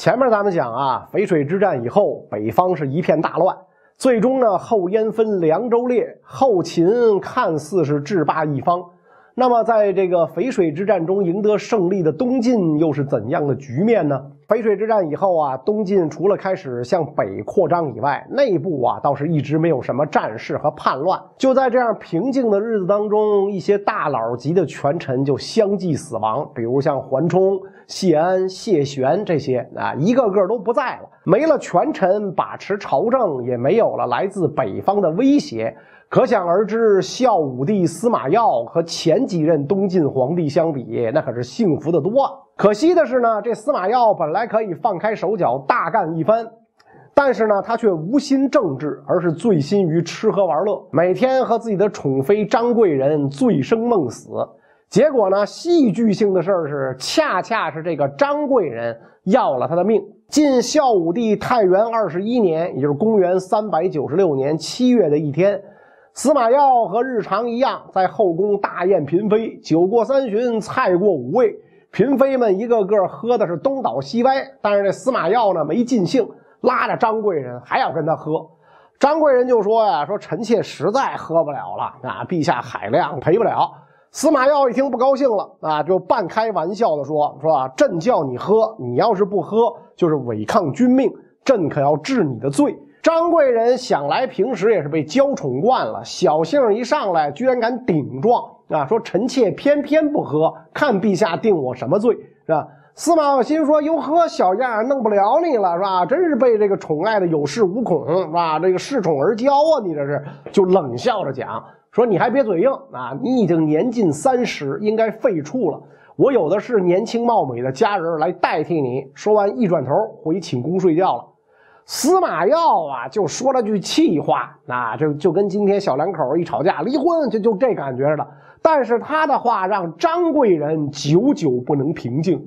前面咱们讲啊，淝水之战以后，北方是一片大乱，最终呢，后燕分，凉州列，后秦看似是制霸一方。那么，在这个淝水之战中赢得胜利的东晋又是怎样的局面呢？淝水之战以后啊，东晋除了开始向北扩张以外，内部啊倒是一直没有什么战事和叛乱。就在这样平静的日子当中，一些大佬级的权臣就相继死亡，比如像桓冲、谢安、谢玄这些啊，一个个都不在了。没了权臣把持朝政，也没有了来自北方的威胁。可想而知，孝武帝司马曜和前几任东晋皇帝相比，那可是幸福的多。可惜的是呢，这司马曜本来可以放开手脚大干一番，但是呢，他却无心政治，而是醉心于吃喝玩乐，每天和自己的宠妃张贵人醉生梦死。结果呢，戏剧性的事儿是，恰恰是这个张贵人要了他的命。晋孝武帝太元二十一年，也就是公元三百九十六年七月的一天，司马曜和日常一样，在后宫大宴嫔妃，酒过三巡，菜过五味。嫔妃们一个个喝的是东倒西歪，但是这司马曜呢没尽兴，拉着张贵人还要跟他喝。张贵人就说呀：“说臣妾实在喝不了了啊，陛下海量赔不了。”司马曜一听不高兴了啊，就半开玩笑的说：“说啊朕叫你喝，你要是不喝，就是违抗君命，朕可要治你的罪。”张贵人想来平时也是被娇宠惯了，小性一上来居然敢顶撞。啊，说臣妾偏偏不喝，看陛下定我什么罪，是吧？司马曜心说：“哟呵，小样儿弄不了你了，是吧？真是被这个宠爱的有恃无恐，是吧？这个恃宠而骄啊！你这是。”就冷笑着讲说：“你还别嘴硬啊！你已经年近三十，应该废黜了。我有的是年轻貌美的佳人来代替你。”说完，一转头回寝宫睡觉了。司马曜啊，就说了句气话，那就就跟今天小两口一吵架离婚，就就这感觉似的。但是他的话让张贵人久久不能平静。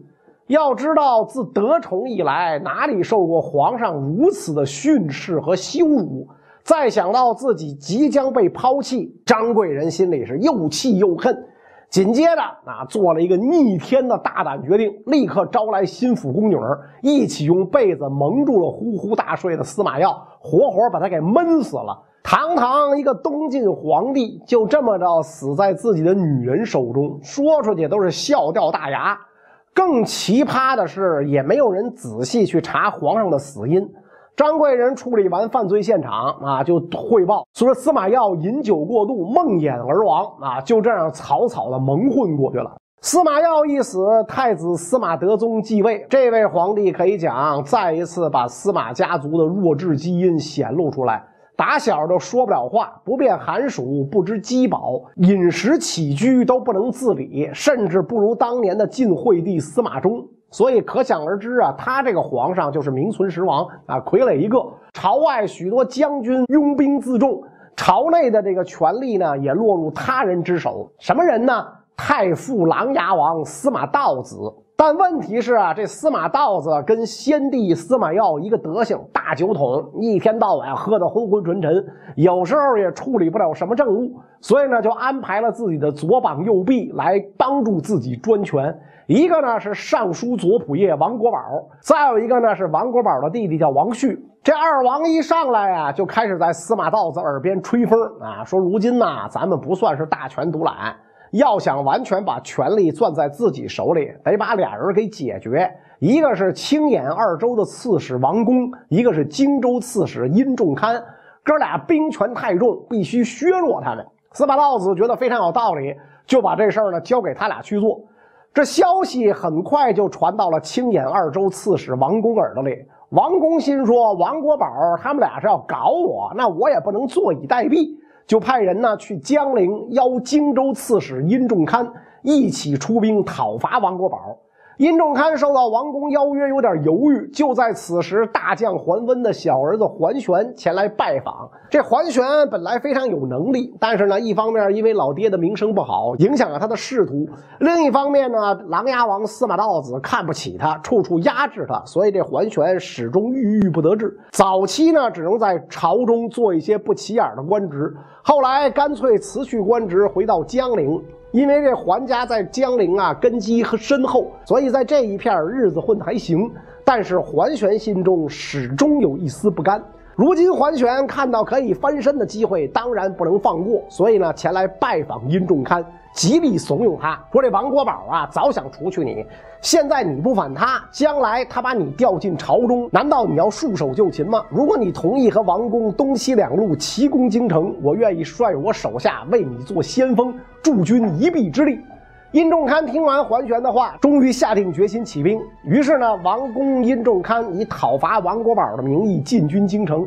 要知道，自得宠以来，哪里受过皇上如此的训斥和羞辱？再想到自己即将被抛弃，张贵人心里是又气又恨。紧接着啊，做了一个逆天的大胆决定，立刻招来心腹宫女一起用被子蒙住了呼呼大睡的司马曜，活活把他给闷死了。堂堂一个东晋皇帝，就这么着死在自己的女人手中，说出去都是笑掉大牙。更奇葩的是，也没有人仔细去查皇上的死因。张贵人处理完犯罪现场啊，就汇报说司马曜饮酒过度，梦魇而亡啊，就这样草草的蒙混过去了。司马曜一死，太子司马德宗继位，这位皇帝可以讲再一次把司马家族的弱智基因显露出来。打小就说不了话，不辨寒暑，不知饥饱，饮食起居都不能自理，甚至不如当年的晋惠帝司马衷。所以可想而知啊，他这个皇上就是名存实亡啊，傀儡一个。朝外许多将军拥兵自重，朝内的这个权力呢，也落入他人之手。什么人呢？太傅琅琊王司马道子。但问题是啊，这司马道子跟先帝司马曜一个德行，大酒桶，一天到晚喝得昏昏沉沉，有时候也处理不了什么政务，所以呢，就安排了自己的左膀右臂来帮助自己专权。一个呢是尚书左仆射王国宝，再有一个呢是王国宝的弟弟叫王旭。这二王一上来啊，就开始在司马道子耳边吹风啊，说如今呐，咱们不算是大权独揽。要想完全把权力攥在自己手里，得把俩人给解决。一个是青眼二州的刺史王公，一个是荆州刺史殷仲堪。哥俩兵权太重，必须削弱他们。司马道子觉得非常有道理，就把这事儿呢交给他俩去做。这消息很快就传到了青眼二州刺史王公耳朵里。王公心说：王国宝他们俩是要搞我，那我也不能坐以待毙。就派人呢去江陵邀荆州刺史殷仲堪一起出兵讨伐王国宝。殷仲堪受到王公邀约，有点犹豫。就在此时，大将桓温的小儿子桓玄前来拜访。这桓玄本来非常有能力，但是呢，一方面因为老爹的名声不好，影响了他的仕途；另一方面呢，琅琊王司马道子看不起他，处处压制他，所以这桓玄始终郁郁不得志。早期呢，只能在朝中做一些不起眼的官职，后来干脆辞去官职，回到江陵。因为这桓家在江陵啊根基和深厚，所以在这一片日子混得还行。但是桓玄心中始终有一丝不甘。如今桓玄看到可以翻身的机会，当然不能放过，所以呢，前来拜访殷仲堪，极力怂恿他说：“这王国宝啊，早想除去你，现在你不反他，将来他把你调进朝中，难道你要束手就擒吗？如果你同意和王公东西两路齐攻京城，我愿意率我手下为你做先锋，助君一臂之力。”殷仲堪听完桓玄的话，终于下定决心起兵。于是呢，王公殷仲堪以讨伐王国宝的名义进军京城。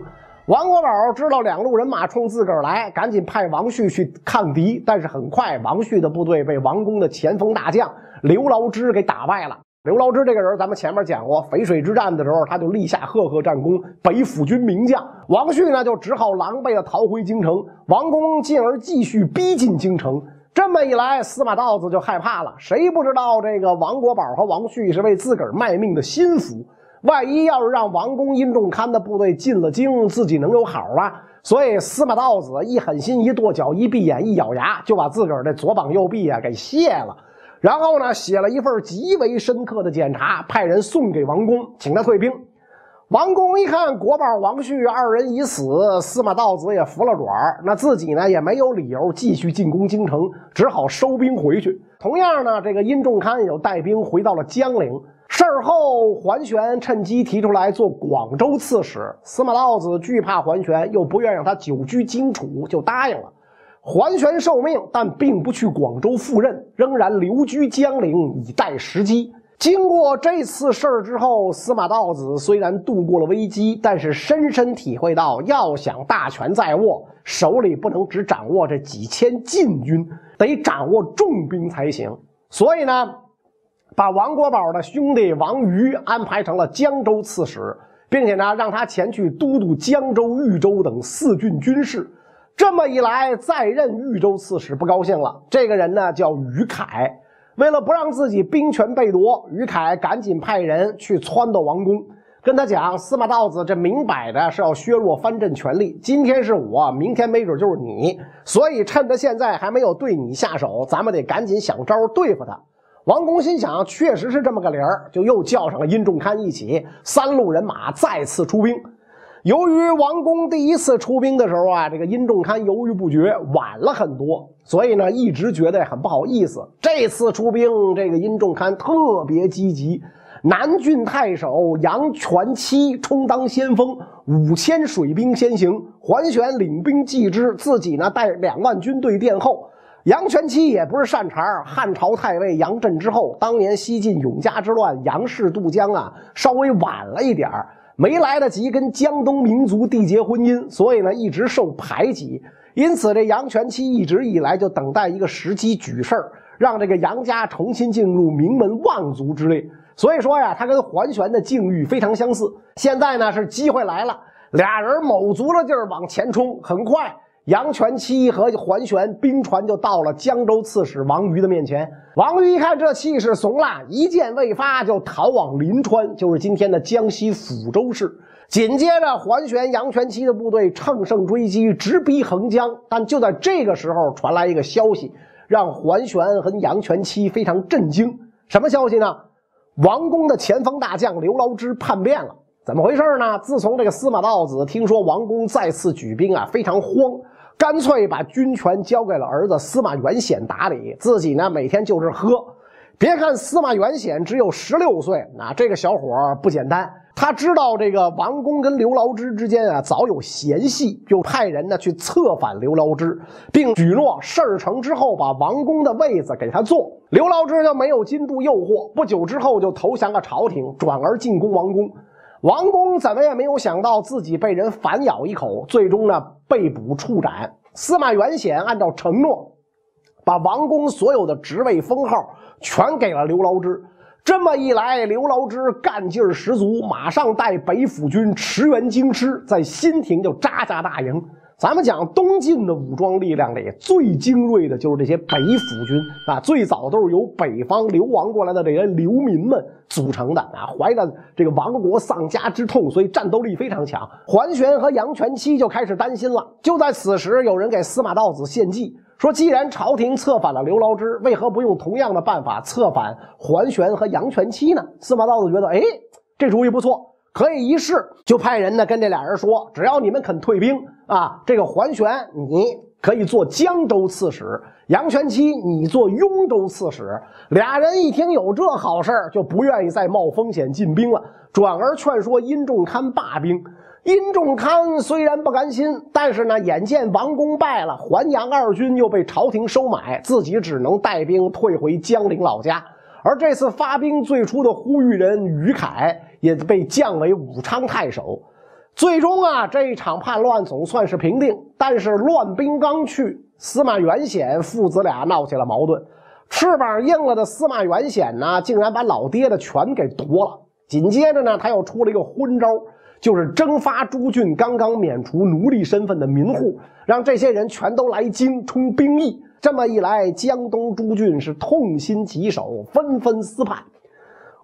王国宝知道两路人马冲自个儿来，赶紧派王旭去抗敌。但是很快，王旭的部队被王公的前锋大将刘牢之给打败了。刘牢之这个人，咱们前面讲过，淝水之战的时候，他就立下赫赫战功，北府军名将。王旭呢，就只好狼狈的逃回京城。王公进而继续逼近京城。这么一来，司马道子就害怕了。谁不知道这个王国宝和王旭是为自个儿卖命的心腹？万一要是让王公殷仲堪的部队进了京，自己能有好啊？所以司马道子一狠心，一跺脚，一闭眼，一咬牙，就把自个儿的左膀右臂啊给卸了。然后呢，写了一份极为深刻的检查，派人送给王公，请他退兵。王公一看国宝王旭二人已死，司马道子也服了软，那自己呢也没有理由继续进攻京城，只好收兵回去。同样呢，这个殷仲堪也带兵回到了江陵。事后，桓玄趁机提出来做广州刺史，司马道子惧怕桓玄，又不愿让他久居荆楚，就答应了。桓玄受命，但并不去广州赴任，仍然留居江陵以待时机。经过这次事儿之后，司马道子虽然度过了危机，但是深深体会到，要想大权在握，手里不能只掌握这几千禁军，得掌握重兵才行。所以呢，把王国宝的兄弟王瑜安排成了江州刺史，并且呢，让他前去都督江州、豫州等四郡军事。这么一来，再任豫州刺史不高兴了。这个人呢，叫于凯。为了不让自己兵权被夺，于凯赶紧派人去撺掇王公，跟他讲：司马道子这明摆着是要削弱藩镇权力，今天是我，明天没准就是你，所以趁着现在还没有对你下手，咱们得赶紧想招对付他。王公心想，确实是这么个理儿，就又叫上了殷仲堪一起，三路人马再次出兵。由于王公第一次出兵的时候啊，这个殷仲堪犹豫不决，晚了很多，所以呢，一直觉得很不好意思。这次出兵，这个殷仲堪特别积极。南郡太守杨全期充当先锋，五千水兵先行，桓玄领兵继之，自己呢带两万军队殿后。杨全期也不是善茬，汉朝太尉杨震之后，当年西晋永嘉之乱，杨氏渡江啊，稍微晚了一点儿。没来得及跟江东民族缔结婚姻，所以呢一直受排挤。因此，这杨全期一直以来就等待一个时机举事儿，让这个杨家重新进入名门望族之列。所以说呀，他跟桓玄的境遇非常相似。现在呢是机会来了，俩人卯足了劲儿往前冲，很快。杨全期和桓玄兵船就到了江州刺史王瑜的面前。王瑜一看这气势怂了，一箭未发就逃往临川，就是今天的江西抚州市。紧接着，桓玄、杨全七的部队乘胜追击，直逼横江。但就在这个时候，传来一个消息，让桓玄和杨全七非常震惊。什么消息呢？王宫的前锋大将刘牢之叛变了。怎么回事呢？自从这个司马道子听说王公再次举兵啊，非常慌。干脆把军权交给了儿子司马元显打理，自己呢每天就是喝。别看司马元显只有十六岁，那这个小伙不简单。他知道这个王公跟刘牢之之间啊早有嫌隙，就派人呢去策反刘牢之，并许诺事儿成之后把王公的位子给他坐。刘牢之就没有禁住诱惑，不久之后就投降了朝廷，转而进攻王公。王公怎么也没有想到自己被人反咬一口，最终呢被捕处斩。司马元显按照承诺，把王公所有的职位封号全给了刘牢之。这么一来，刘牢之干劲儿十足，马上带北府军驰援京师，在新亭就扎下大营。咱们讲东晋的武装力量里最精锐的就是这些北府军啊，最早都是由北方流亡过来的这些流民们组成的啊，怀着这个亡国丧家之痛，所以战斗力非常强。桓玄和杨全七就开始担心了。就在此时，有人给司马道子献计，说既然朝廷策反了刘牢之，为何不用同样的办法策反桓玄和杨全期呢？司马道子觉得，哎，这主意不错，可以一试。就派人呢跟这俩人说，只要你们肯退兵啊，这个桓玄你可以做江州刺史，杨全期你做雍州刺史。俩人一听有这好事就不愿意再冒风险进兵了，转而劝说殷仲堪罢兵。殷仲堪虽然不甘心，但是呢，眼见王公败了，淮阳二军又被朝廷收买，自己只能带兵退回江陵老家。而这次发兵最初的呼吁人于凯也被降为武昌太守。最终啊，这一场叛乱总算是平定。但是乱兵刚去，司马元显父子俩闹起了矛盾。翅膀硬了的司马元显呢，竟然把老爹的权给夺了。紧接着呢，他又出了一个昏招。就是征发朱俊刚刚免除奴隶身份的民户，让这些人全都来京充兵役。这么一来，江东诸郡是痛心疾首，纷纷私叛。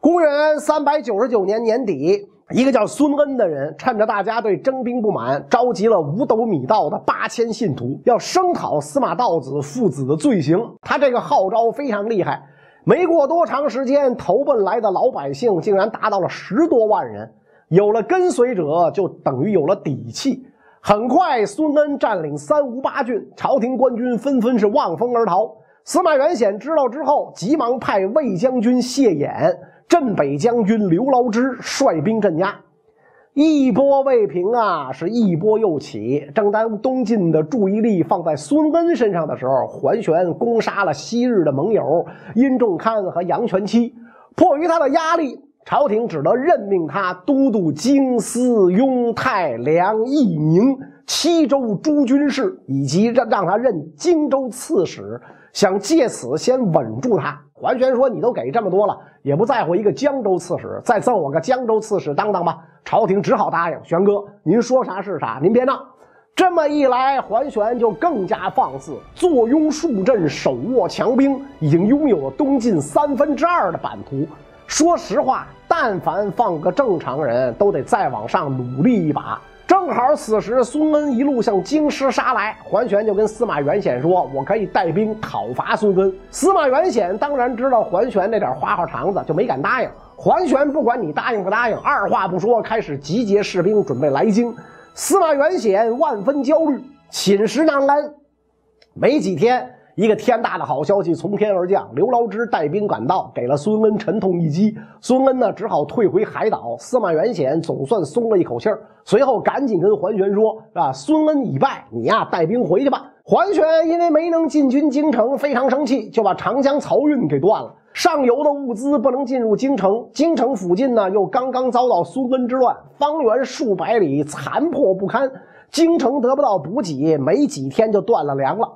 公元三百九十九年年底，一个叫孙恩的人，趁着大家对征兵不满，召集了五斗米道的八千信徒，要声讨司马道子父子的罪行。他这个号召非常厉害，没过多长时间，投奔来的老百姓竟然达到了十多万人。有了跟随者，就等于有了底气。很快，孙恩占领三吴八郡，朝廷官军纷纷是望风而逃。司马元显知道之后，急忙派魏将军谢衍、镇北将军刘牢之率兵镇压。一波未平啊，是一波又起。正当东晋的注意力放在孙恩身上的时候，桓玄攻杀了昔日的盟友殷仲堪和杨全期。迫于他的压力。朝廷只得任命他都督京师、雍太、梁、义、宁七州诸军事，以及让让他任荆州刺史，想借此先稳住他。桓玄说：“你都给这么多了，也不在乎一个江州刺史，再赠我个江州刺史当当吧。”朝廷只好答应。玄哥，您说啥是啥，您别闹。这么一来，桓玄就更加放肆，坐拥数镇，手握强兵，已经拥有了东晋三分之二的版图。说实话，但凡放个正常人，都得再往上努力一把。正好此时，孙恩一路向京师杀来，桓玄就跟司马元显说：“我可以带兵讨伐孙恩。”司马元显当然知道桓玄那点花花肠子，就没敢答应。桓玄不管你答应不答应，二话不说，开始集结士兵，准备来京。司马元显万分焦虑，寝食难安。没几天。一个天大的好消息从天而降，刘牢之带兵赶到，给了孙恩沉痛一击。孙恩呢，只好退回海岛。司马元显总算松了一口气儿，随后赶紧跟桓玄说：“啊，孙恩已败，你呀带兵回去吧。”桓玄因为没能进军京城，非常生气，就把长江漕运给断了，上游的物资不能进入京城。京城附近呢，又刚刚遭到孙恩之乱，方圆数百里残破不堪，京城得不到补给，没几天就断了粮了。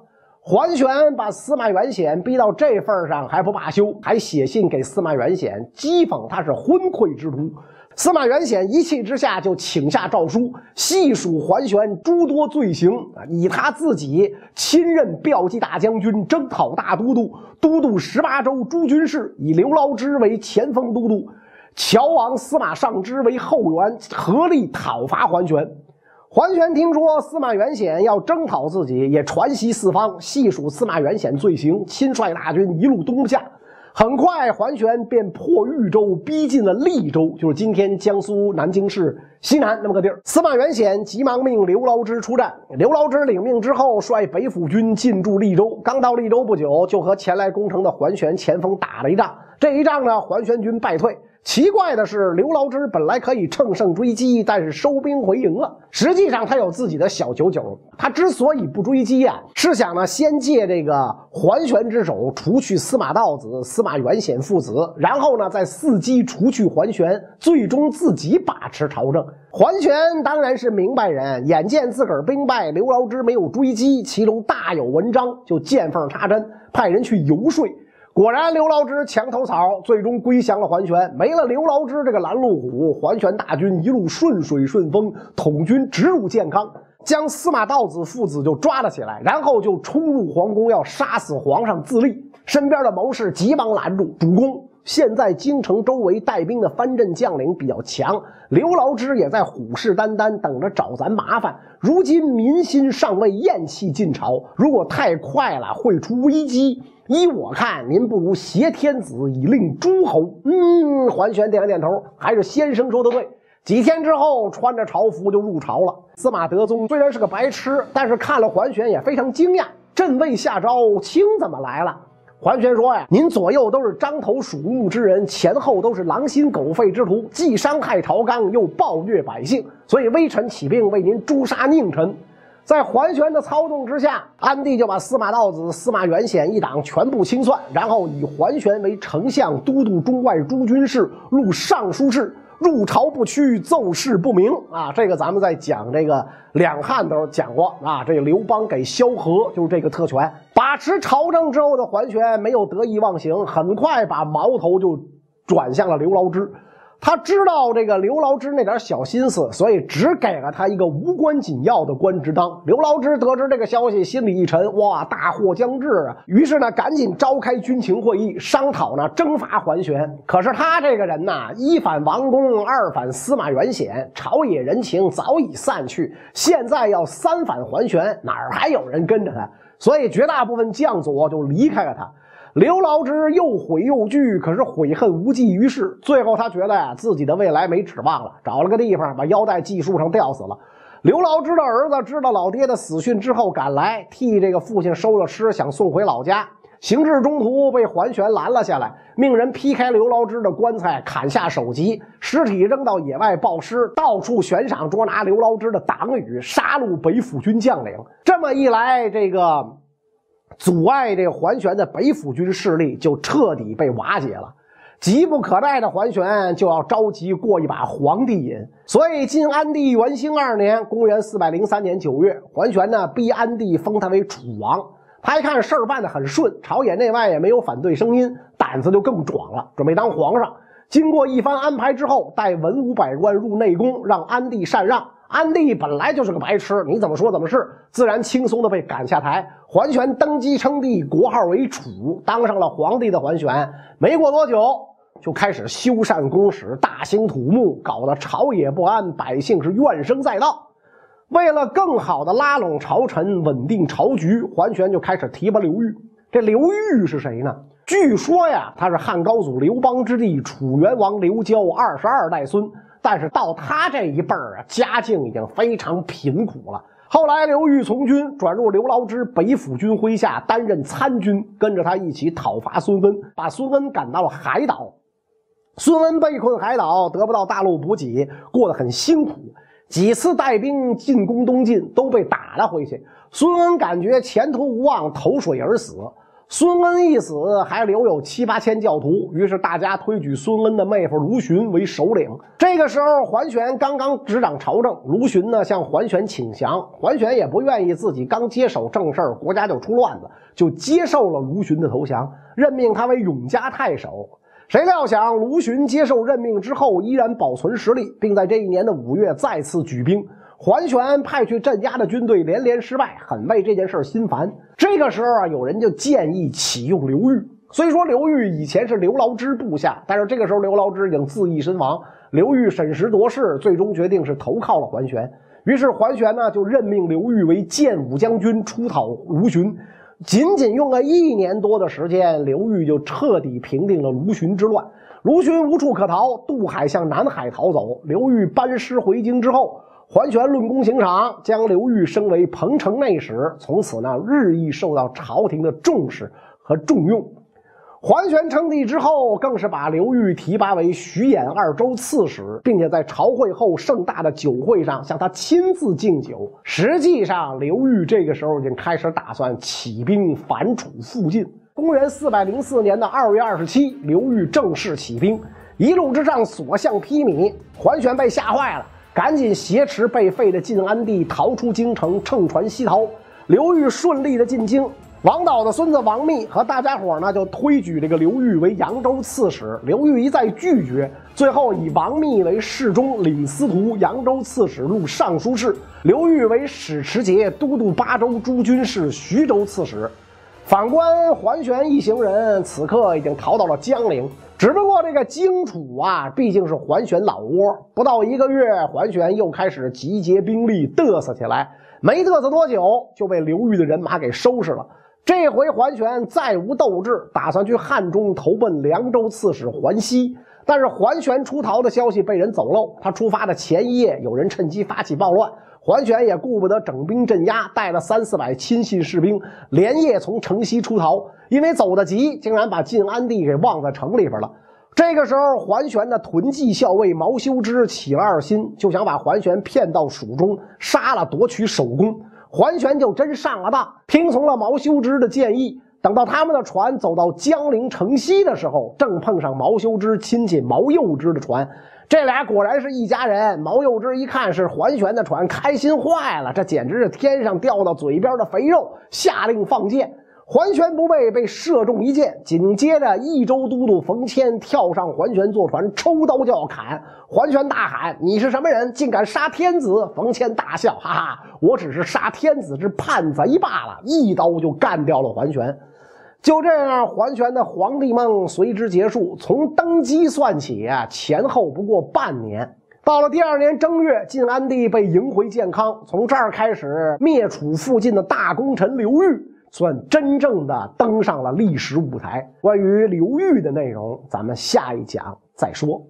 桓玄把司马元显逼到这份上还不罢休，还写信给司马元显讥讽他是昏聩之徒。司马元显一气之下就请下诏书，细数桓玄诸多罪行，以他自己亲任骠骑大将军、征讨大都督、都督十八州诸军事，以刘牢之为前锋都督，乔王司马尚之为后援，合力讨伐桓玄。桓玄听说司马元显要征讨自己，也传檄四方，细数司马元显罪行，亲率大军一路东下。很快，桓玄便破豫州，逼近了利州，就是今天江苏南京市西南那么个地儿。司马元显急忙命刘牢之出战。刘牢之领命之后，率北府军进驻利州。刚到利州不久，就和前来攻城的桓玄前锋打了一仗。这一仗呢，桓玄军败退。奇怪的是，刘牢之本来可以乘胜追击，但是收兵回营了。实际上，他有自己的小九九。他之所以不追击啊，是想呢先借这个桓玄之手除去司马道子、司马元显父子，然后呢再伺机除去桓玄，最终自己把持朝政。桓玄当然是明白人，眼见自个儿兵败，刘牢之没有追击，其中大有文章，就见缝插针，派人去游说。果然，刘牢之墙头草，最终归降了桓玄。没了刘牢之这个拦路虎，桓玄大军一路顺水顺风，统军直入建康，将司马道子父子就抓了起来，然后就冲入皇宫，要杀死皇上自立。身边的谋士急忙拦住，主公，现在京城周围带兵的藩镇将领比较强，刘牢之也在虎视眈眈，等着找咱麻烦。如今民心尚未厌弃晋朝，如果太快了，会出危机。依我看，您不如挟天子以令诸侯。嗯，桓玄点了点头，还是先生说的对。几天之后，穿着朝服就入朝了。司马德宗虽然是个白痴，但是看了桓玄也非常惊讶。朕未下诏，卿怎么来了？桓玄说呀：“您左右都是獐头鼠目之人，前后都是狼心狗肺之徒，既伤害朝纲，又暴虐百姓，所以微臣起兵为您诛杀佞臣。”在桓玄的操纵之下，安帝就把司马道子、司马元显一党全部清算，然后以桓玄为丞相、都督中外诸军事、录尚书事。入朝不趋，奏事不明啊！这个咱们在讲这个两汉的时候讲过啊。这刘邦给萧何就是这个特权，把持朝政之后的桓玄没有得意忘形，很快把矛头就转向了刘牢之。他知道这个刘牢之那点小心思，所以只给了他一个无关紧要的官职当。刘牢之得知这个消息，心里一沉，哇，大祸将至啊！于是呢，赶紧召开军情会议，商讨呢征伐桓玄。可是他这个人呐，一反王公，二反司马元显，朝野人情早已散去，现在要三反桓玄，哪儿还有人跟着他？所以绝大部分将佐就离开了他。刘牢之又悔又惧，可是悔恨无济于事。最后他觉得呀，自己的未来没指望了，找了个地方把腰带系树上吊死了。刘牢之的儿子知道老爹的死讯之后赶来，替这个父亲收了尸，想送回老家。行至中途被桓玄拦了下来，命人劈开刘牢之的棺材，砍下首级，尸体扔到野外暴尸，到处悬赏捉拿刘牢之的党羽，杀戮北府军将领。这么一来，这个。阻碍这个桓玄的北府军势力就彻底被瓦解了，急不可待的桓玄就要着急过一把皇帝瘾，所以晋安帝元兴二年（公元403年九月），桓玄呢逼安帝封他为楚王。他一看事儿办得很顺，朝野内外也没有反对声音，胆子就更壮了，准备当皇上。经过一番安排之后，带文武百官入内宫，让安帝禅让。安帝本来就是个白痴，你怎么说怎么是，自然轻松的被赶下台。桓玄登基称帝，国号为楚，当上了皇帝的桓玄，没过多久就开始修缮宫室，大兴土木，搞得朝野不安，百姓是怨声载道。为了更好的拉拢朝臣，稳定朝局，桓玄就开始提拔刘裕。这刘裕是谁呢？据说呀，他是汉高祖刘邦之弟，楚元王刘交二十二代孙。但是到他这一辈儿啊，家境已经非常贫苦了。后来刘裕从军转入刘牢之北府军麾下，担任参军，跟着他一起讨伐孙恩，把孙恩赶到了海岛。孙恩被困海岛，得不到大陆补给，过得很辛苦。几次带兵进攻东晋，都被打了回去。孙恩感觉前途无望，投水而死。孙恩一死，还留有七八千教徒，于是大家推举孙恩的妹夫卢循为首领。这个时候，桓玄刚刚执掌朝政，卢循呢向桓玄请降，桓玄也不愿意自己刚接手正事儿，国家就出乱子，就接受了卢循的投降，任命他为永嘉太守。谁料想，卢循接受任命之后，依然保存实力，并在这一年的五月再次举兵。桓玄派去镇压的军队连连失败，很为这件事心烦。这个时候啊，有人就建议启用刘裕。虽说刘裕以前是刘牢之部下，但是这个时候刘牢之已经自缢身亡。刘裕审时度势，最终决定是投靠了桓玄。于是桓玄呢，就任命刘裕为建武将军，出讨卢循。仅仅用了一年多的时间，刘裕就彻底平定了卢循之乱。卢循无处可逃，渡海向南海逃走。刘裕班师回京之后。桓玄论功行赏，将刘裕升为彭城内史，从此呢，日益受到朝廷的重视和重用。桓玄称帝之后，更是把刘裕提拔为徐兖二州刺史，并且在朝会后盛大的酒会上向他亲自敬酒。实际上，刘裕这个时候已经开始打算起兵反楚复晋。公元四百零四年的二月二十七，刘裕正式起兵，一路之上所向披靡，桓玄被吓坏了。赶紧挟持被废的晋安帝逃出京城，乘船西逃。刘裕顺利的进京，王导的孙子王密和大家伙呢就推举这个刘裕为扬州刺史。刘裕一再拒绝，最后以王密为侍中、领司徒、扬州刺史、录尚书事；刘裕为史持节、都督巴州诸军事、徐州刺史。反观桓玄一行人，此刻已经逃到了江陵。只不过这个荆楚啊，毕竟是桓玄老窝，不到一个月，桓玄又开始集结兵力嘚瑟起来。没嘚瑟多久，就被刘裕的人马给收拾了。这回桓玄再无斗志，打算去汉中投奔凉州刺史桓熙。但是桓玄出逃的消息被人走漏，他出发的前一夜，有人趁机发起暴乱。桓玄也顾不得整兵镇压，带了三四百亲信士兵，连夜从城西出逃。因为走得急，竟然把晋安帝给忘在城里边了。这个时候，桓玄的屯骑校尉毛修之起了二心，就想把桓玄骗到蜀中，杀了夺取首功。桓玄就真上了当，听从了毛修之的建议。等到他们的船走到江陵城西的时候，正碰上毛修之亲戚毛幼之的船。这俩果然是一家人。毛幼之一看是桓玄的船，开心坏了，这简直是天上掉到嘴边的肥肉，下令放箭。桓玄不备，被射中一箭。紧接着，益州都督冯谦跳上桓玄坐船，抽刀就要砍。桓玄大喊：“你是什么人？竟敢杀天子！”冯谦大笑：“哈哈，我只是杀天子之叛贼罢了。”一刀就干掉了桓玄。就这样，桓玄的皇帝梦随之结束。从登基算起啊，前后不过半年。到了第二年正月，晋安帝被迎回建康。从这儿开始，灭楚附近的大功臣刘裕算真正的登上了历史舞台。关于刘裕的内容，咱们下一讲再说。